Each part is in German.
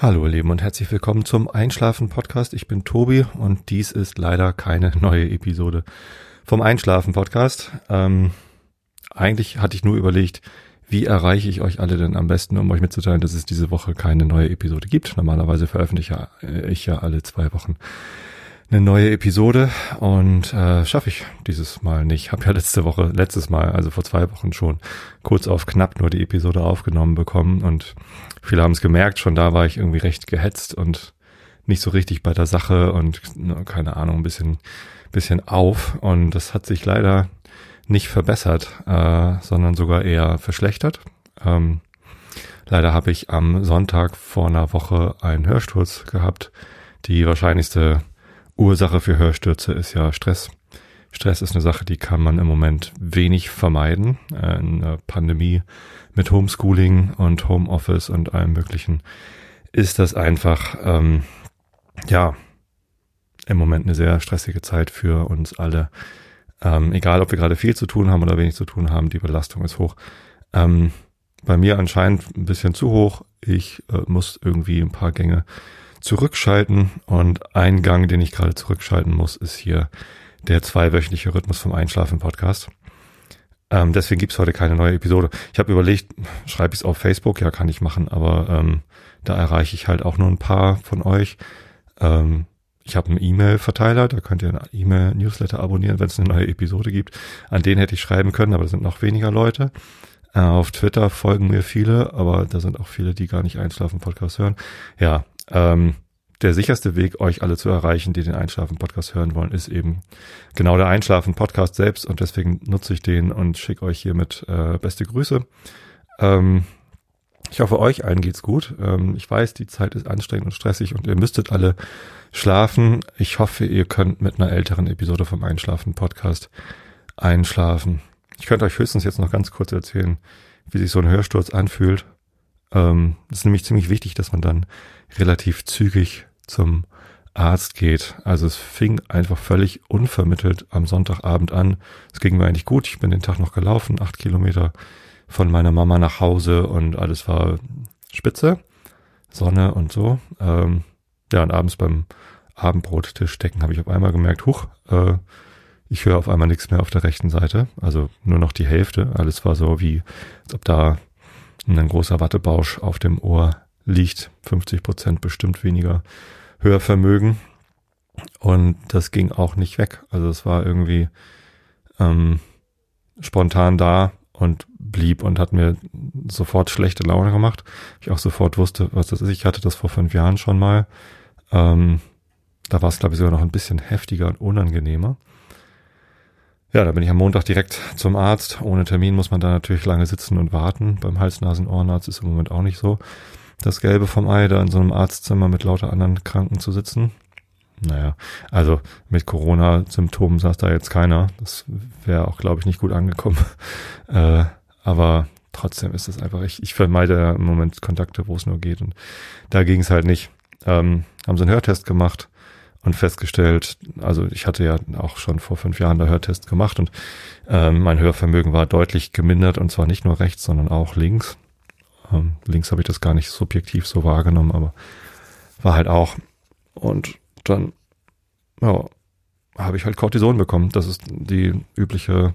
Hallo ihr Lieben und herzlich willkommen zum Einschlafen Podcast. Ich bin Tobi und dies ist leider keine neue Episode vom Einschlafen Podcast. Ähm, eigentlich hatte ich nur überlegt, wie erreiche ich euch alle denn am besten, um euch mitzuteilen, dass es diese Woche keine neue Episode gibt. Normalerweise veröffentliche ich ja alle zwei Wochen eine neue Episode und äh, schaffe ich dieses Mal nicht. Habe ja letzte Woche, letztes Mal, also vor zwei Wochen schon kurz auf knapp nur die Episode aufgenommen bekommen und viele haben es gemerkt, schon da war ich irgendwie recht gehetzt und nicht so richtig bei der Sache und keine Ahnung, ein bisschen, bisschen auf und das hat sich leider nicht verbessert, äh, sondern sogar eher verschlechtert. Ähm, leider habe ich am Sonntag vor einer Woche einen Hörsturz gehabt. Die wahrscheinlichste Ursache für Hörstürze ist ja Stress. Stress ist eine Sache, die kann man im Moment wenig vermeiden. Äh, in einer Pandemie mit Homeschooling und Homeoffice und allem Möglichen ist das einfach, ähm, ja, im Moment eine sehr stressige Zeit für uns alle. Ähm, egal, ob wir gerade viel zu tun haben oder wenig zu tun haben, die Belastung ist hoch. Ähm, bei mir anscheinend ein bisschen zu hoch. Ich äh, muss irgendwie ein paar Gänge zurückschalten. Und ein Gang, den ich gerade zurückschalten muss, ist hier der zweiwöchentliche Rhythmus vom Einschlafen-Podcast. Ähm, deswegen gibt's heute keine neue Episode. Ich habe überlegt, schreibe ich es auf Facebook? Ja, kann ich machen, aber ähm, da erreiche ich halt auch nur ein paar von euch. Ähm, ich habe einen E-Mail-Verteiler, da könnt ihr einen E-Mail-Newsletter abonnieren, wenn es eine neue Episode gibt. An den hätte ich schreiben können, aber da sind noch weniger Leute. Äh, auf Twitter folgen mir viele, aber da sind auch viele, die gar nicht Einschlafen-Podcast hören. Ja, ähm, der sicherste Weg, euch alle zu erreichen, die den Einschlafen-Podcast hören wollen, ist eben genau der Einschlafen-Podcast selbst und deswegen nutze ich den und schicke euch hiermit äh, beste Grüße. Ähm, ich hoffe, euch allen geht's gut. Ähm, ich weiß, die Zeit ist anstrengend und stressig und ihr müsstet alle schlafen. Ich hoffe, ihr könnt mit einer älteren Episode vom Einschlafen-Podcast einschlafen. Ich könnte euch höchstens jetzt noch ganz kurz erzählen, wie sich so ein Hörsturz anfühlt. Ähm, ist nämlich ziemlich wichtig, dass man dann relativ zügig zum Arzt geht. Also es fing einfach völlig unvermittelt am Sonntagabend an. Es ging mir eigentlich gut. Ich bin den Tag noch gelaufen, acht Kilometer von meiner Mama nach Hause und alles war spitze, Sonne und so. Ähm, ja, und abends beim Abendbrottisch stecken habe ich auf einmal gemerkt, huch, äh, ich höre auf einmal nichts mehr auf der rechten Seite. Also nur noch die Hälfte. Alles war so wie, als ob da ein großer Wattebausch auf dem Ohr liegt. 50 Prozent bestimmt weniger Hörvermögen. Und das ging auch nicht weg. Also es war irgendwie ähm, spontan da und blieb und hat mir sofort schlechte Laune gemacht. Ich auch sofort wusste, was das ist. Ich hatte das vor fünf Jahren schon mal. Ähm, da war es, glaube ich, sogar noch ein bisschen heftiger und unangenehmer. Ja, da bin ich am Montag direkt zum Arzt. Ohne Termin muss man da natürlich lange sitzen und warten. Beim Hals-Nasen-Ohrenarzt ist im Moment auch nicht so das Gelbe vom Ei, da in so einem Arztzimmer mit lauter anderen Kranken zu sitzen. Naja, also mit Corona-Symptomen saß da jetzt keiner. Das wäre auch, glaube ich, nicht gut angekommen. äh, aber trotzdem ist es einfach, ich, ich vermeide im Moment Kontakte, wo es nur geht. Und da ging es halt nicht. Ähm, haben so einen Hörtest gemacht und festgestellt, also ich hatte ja auch schon vor fünf Jahren der Hörtest gemacht und ähm, mein Hörvermögen war deutlich gemindert und zwar nicht nur rechts, sondern auch links. Ähm, links habe ich das gar nicht subjektiv so wahrgenommen, aber war halt auch. Und dann, ja, habe ich halt Cortison bekommen. Das ist die übliche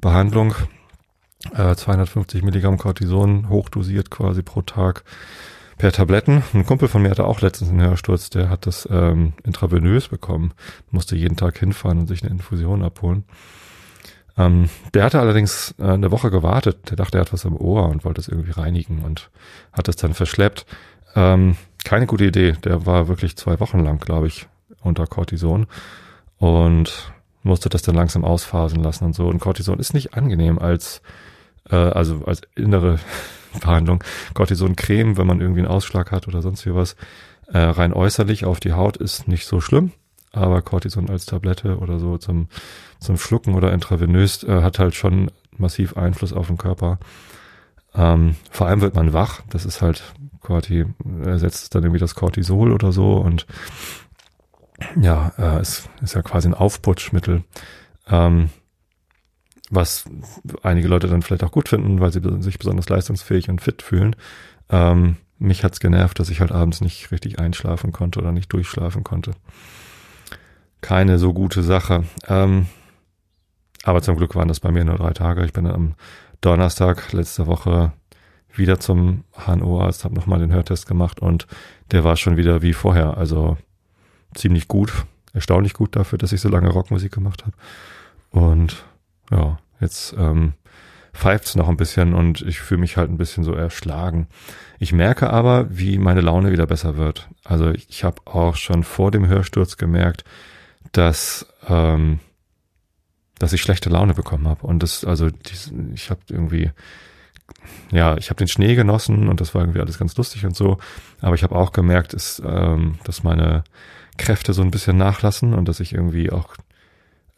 Behandlung. Äh, 250 Milligramm Cortison, hochdosiert quasi pro Tag per Tabletten. Ein Kumpel von mir hatte auch letztens einen Hörsturz, der hat das ähm, intravenös bekommen, musste jeden Tag hinfahren und sich eine Infusion abholen. Ähm, der hatte allerdings äh, eine Woche gewartet, der dachte, er hat was im Ohr und wollte es irgendwie reinigen und hat es dann verschleppt. Ähm, keine gute Idee, der war wirklich zwei Wochen lang, glaube ich, unter Cortison und musste das dann langsam ausphasen lassen und so. Und Cortison ist nicht angenehm als, äh, also als innere Behandlung. Cortison-Creme, wenn man irgendwie einen Ausschlag hat oder sonst wie was, äh, rein äußerlich auf die Haut ist nicht so schlimm, aber Cortison als Tablette oder so zum, zum Schlucken oder intravenös äh, hat halt schon massiv Einfluss auf den Körper. Ähm, vor allem wird man wach, das ist halt Corti, ersetzt dann irgendwie das Cortisol oder so und ja, äh, es ist ja quasi ein Aufputschmittel. Ähm, was einige Leute dann vielleicht auch gut finden, weil sie sich besonders leistungsfähig und fit fühlen. Ähm, mich hat's genervt, dass ich halt abends nicht richtig einschlafen konnte oder nicht durchschlafen konnte. Keine so gute Sache. Ähm, aber zum Glück waren das bei mir nur drei Tage. Ich bin am Donnerstag letzte Woche wieder zum HNO-Arzt, habe nochmal den Hörtest gemacht und der war schon wieder wie vorher. Also ziemlich gut, erstaunlich gut dafür, dass ich so lange Rockmusik gemacht habe. Und ja, jetzt ähm, pfeift's noch ein bisschen und ich fühle mich halt ein bisschen so erschlagen. Ich merke aber, wie meine Laune wieder besser wird. Also ich, ich habe auch schon vor dem Hörsturz gemerkt, dass ähm, dass ich schlechte Laune bekommen habe und das also ich habe irgendwie ja, ich habe den Schnee genossen und das war irgendwie alles ganz lustig und so. Aber ich habe auch gemerkt, ist, ähm, dass meine Kräfte so ein bisschen nachlassen und dass ich irgendwie auch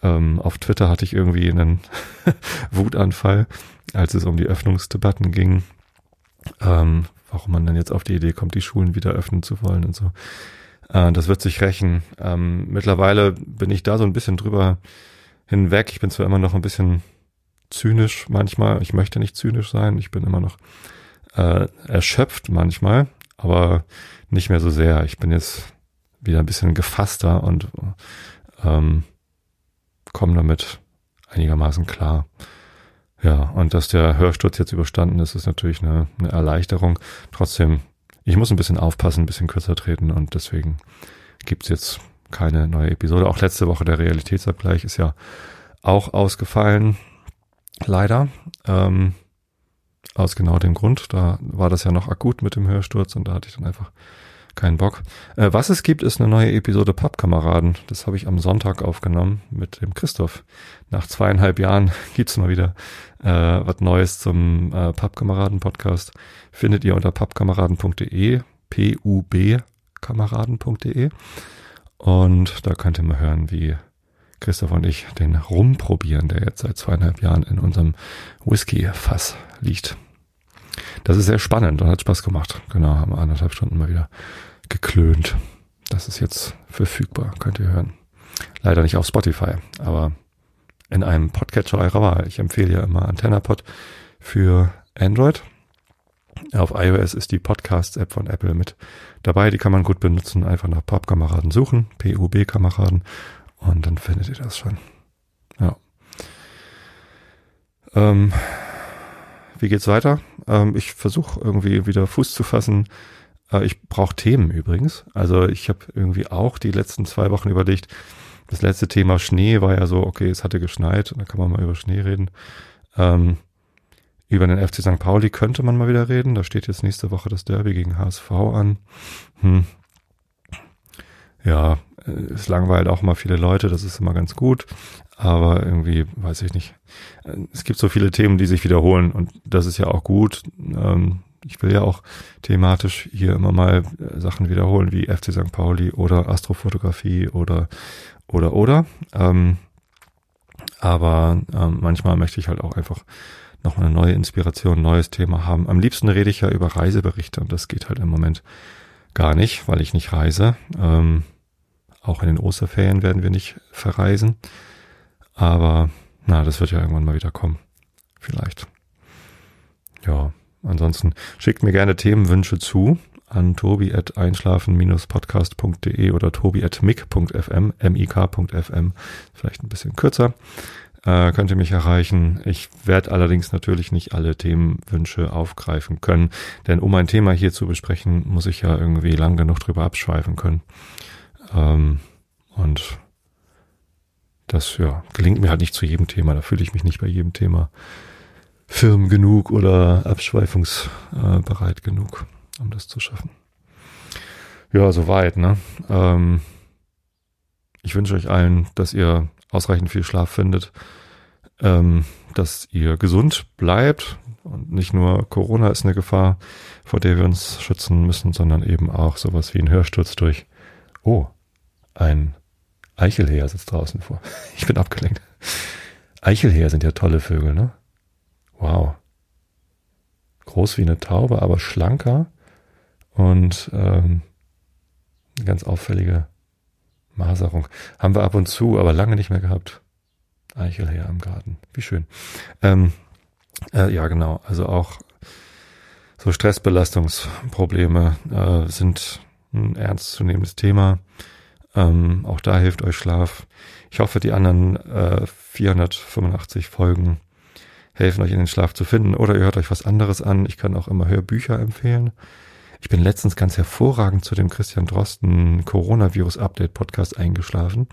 ähm, auf Twitter hatte ich irgendwie einen Wutanfall, als es um die Öffnungsdebatten ging, ähm, warum man dann jetzt auf die Idee kommt, die Schulen wieder öffnen zu wollen und so. Äh, das wird sich rächen. Ähm, mittlerweile bin ich da so ein bisschen drüber hinweg. Ich bin zwar immer noch ein bisschen zynisch manchmal. Ich möchte nicht zynisch sein. Ich bin immer noch äh, erschöpft manchmal, aber nicht mehr so sehr. Ich bin jetzt wieder ein bisschen gefasster und ähm, komme damit einigermaßen klar. Ja, und dass der Hörsturz jetzt überstanden ist, ist natürlich eine, eine Erleichterung. Trotzdem, ich muss ein bisschen aufpassen, ein bisschen kürzer treten und deswegen gibt's jetzt keine neue Episode. Auch letzte Woche der Realitätsabgleich ist ja auch ausgefallen. Leider. Ähm, aus genau dem Grund. Da war das ja noch akut mit dem Hörsturz und da hatte ich dann einfach keinen Bock. Äh, was es gibt, ist eine neue Episode Pappkameraden. Das habe ich am Sonntag aufgenommen mit dem Christoph. Nach zweieinhalb Jahren gibt's mal wieder äh, was Neues zum äh, Pappkameraden-Podcast. Findet ihr unter pappkameraden.de, P-U-B kameraden.de. Und da könnt ihr mal hören, wie Christoph und ich den Rum probieren, der jetzt seit zweieinhalb Jahren in unserem Whisky-Fass liegt. Das ist sehr spannend und hat Spaß gemacht. Genau, haben anderthalb Stunden mal wieder geklönt. Das ist jetzt verfügbar, könnt ihr hören. Leider nicht auf Spotify, aber in einem Podcatcher eurer Wahl. Ich empfehle ja immer AntennaPod für Android. Auf iOS ist die Podcasts-App von Apple mit dabei. Die kann man gut benutzen. Einfach nach Pop-Kameraden suchen. PUB-Kameraden. Und dann findet ihr das schon. Ja. Ähm, wie geht's weiter? Ähm, ich versuche irgendwie wieder Fuß zu fassen. Äh, ich brauche Themen übrigens. Also ich habe irgendwie auch die letzten zwei Wochen überlegt, das letzte Thema Schnee war ja so, okay, es hatte geschneit, da kann man mal über Schnee reden. Ähm, über den FC St. Pauli könnte man mal wieder reden. Da steht jetzt nächste Woche das Derby gegen HSV an. Hm. Ja, es langweilt auch mal viele Leute, das ist immer ganz gut. Aber irgendwie, weiß ich nicht. Es gibt so viele Themen, die sich wiederholen und das ist ja auch gut. Ähm, ich will ja auch thematisch hier immer mal äh, Sachen wiederholen, wie FC St. Pauli oder Astrofotografie oder, oder, oder. Ähm, aber ähm, manchmal möchte ich halt auch einfach noch eine neue Inspiration, ein neues Thema haben. Am liebsten rede ich ja über Reiseberichte und das geht halt im Moment gar nicht, weil ich nicht reise. Auch in den Osterferien werden wir nicht verreisen. Aber na, das wird ja irgendwann mal wieder kommen. Vielleicht. Ja, ansonsten schickt mir gerne Themenwünsche zu an tobi at einschlafen-podcast.de oder tobi at mic.fm, mik.fm, vielleicht ein bisschen kürzer äh, könnt ihr mich erreichen. Ich werde allerdings natürlich nicht alle Themenwünsche aufgreifen können, denn um ein Thema hier zu besprechen, muss ich ja irgendwie lang genug drüber abschweifen können. Ähm, und das ja, gelingt mir halt nicht zu jedem Thema. Da fühle ich mich nicht bei jedem Thema firm genug oder abschweifungsbereit genug, um das zu schaffen. Ja, soweit, ne? Ähm, ich wünsche euch allen, dass ihr ausreichend viel Schlaf findet, ähm, dass ihr gesund bleibt und nicht nur Corona ist eine Gefahr, vor der wir uns schützen müssen, sondern eben auch sowas wie ein Hörsturz durch, oh, ein Eichelheer sitzt draußen vor. Ich bin abgelenkt. Eichelheer sind ja tolle Vögel, ne? Wow. Groß wie eine Taube, aber schlanker und ähm, ganz auffällige Maserung. Haben wir ab und zu, aber lange nicht mehr gehabt. Eichelherr im Garten. Wie schön. Ähm, äh, ja, genau. Also auch So Stressbelastungsprobleme äh, sind ein ernstzunehmendes Thema. Ähm, auch da hilft euch Schlaf. Ich hoffe, die anderen äh, 485 Folgen helfen euch in den Schlaf zu finden. Oder ihr hört euch was anderes an. Ich kann auch immer Hörbücher empfehlen. Ich bin letztens ganz hervorragend zu dem Christian Drosten Coronavirus Update Podcast eingeschlafen.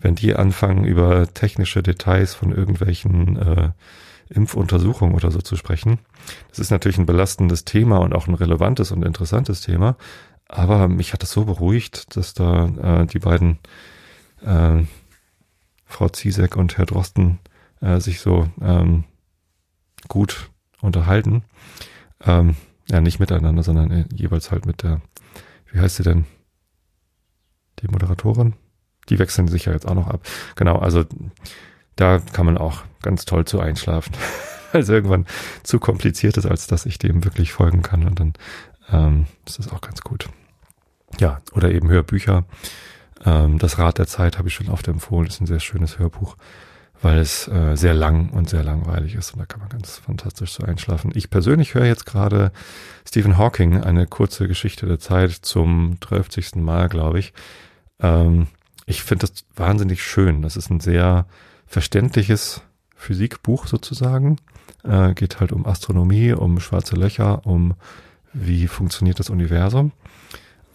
Wenn die anfangen, über technische Details von irgendwelchen äh, Impfuntersuchungen oder so zu sprechen, das ist natürlich ein belastendes Thema und auch ein relevantes und interessantes Thema. Aber mich hat es so beruhigt, dass da äh, die beiden äh, Frau Ziesek und Herr Drosten äh, sich so ähm, gut unterhalten. Ähm, ja, nicht miteinander, sondern äh, jeweils halt mit der, wie heißt sie denn? Die Moderatorin? Die wechseln sich ja jetzt auch noch ab. Genau, also da kann man auch ganz toll zu einschlafen. Es irgendwann zu kompliziert ist, als dass ich dem wirklich folgen kann. Und dann ähm, ist das auch ganz gut. Ja, oder eben Hörbücher. Ähm, das Rad der Zeit habe ich schon oft empfohlen. Das ist ein sehr schönes Hörbuch, weil es äh, sehr lang und sehr langweilig ist. Und da kann man ganz fantastisch so einschlafen. Ich persönlich höre jetzt gerade Stephen Hawking, eine kurze Geschichte der Zeit zum 12. Mal, glaube ich. Ähm, ich finde das wahnsinnig schön. Das ist ein sehr verständliches Physikbuch sozusagen. Äh, geht halt um Astronomie, um schwarze Löcher, um wie funktioniert das Universum.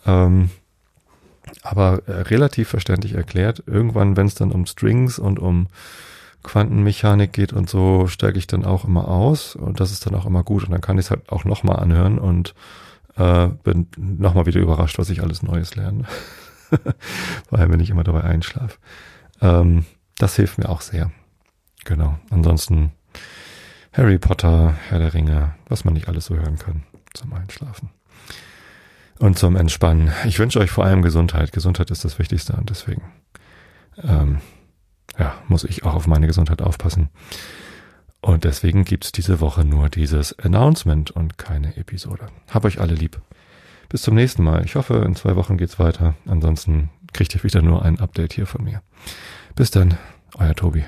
Ähm, aber äh, relativ verständlich erklärt. Irgendwann, wenn es dann um Strings und um Quantenmechanik geht und so, steige ich dann auch immer aus und das ist dann auch immer gut und dann kann ich es halt auch nochmal anhören und äh, bin nochmal wieder überrascht, was ich alles Neues lerne. Vor allem, wenn ich immer dabei einschlafe. Ähm, das hilft mir auch sehr. Genau. Ansonsten Harry Potter, Herr der Ringe, was man nicht alles so hören kann zum Einschlafen und zum Entspannen. Ich wünsche euch vor allem Gesundheit. Gesundheit ist das Wichtigste und deswegen ähm, ja, muss ich auch auf meine Gesundheit aufpassen. Und deswegen gibt's diese Woche nur dieses Announcement und keine Episode. Hab euch alle lieb. Bis zum nächsten Mal. Ich hoffe, in zwei Wochen geht's weiter. Ansonsten kriegt ihr wieder nur ein Update hier von mir. Bis dann, euer Tobi.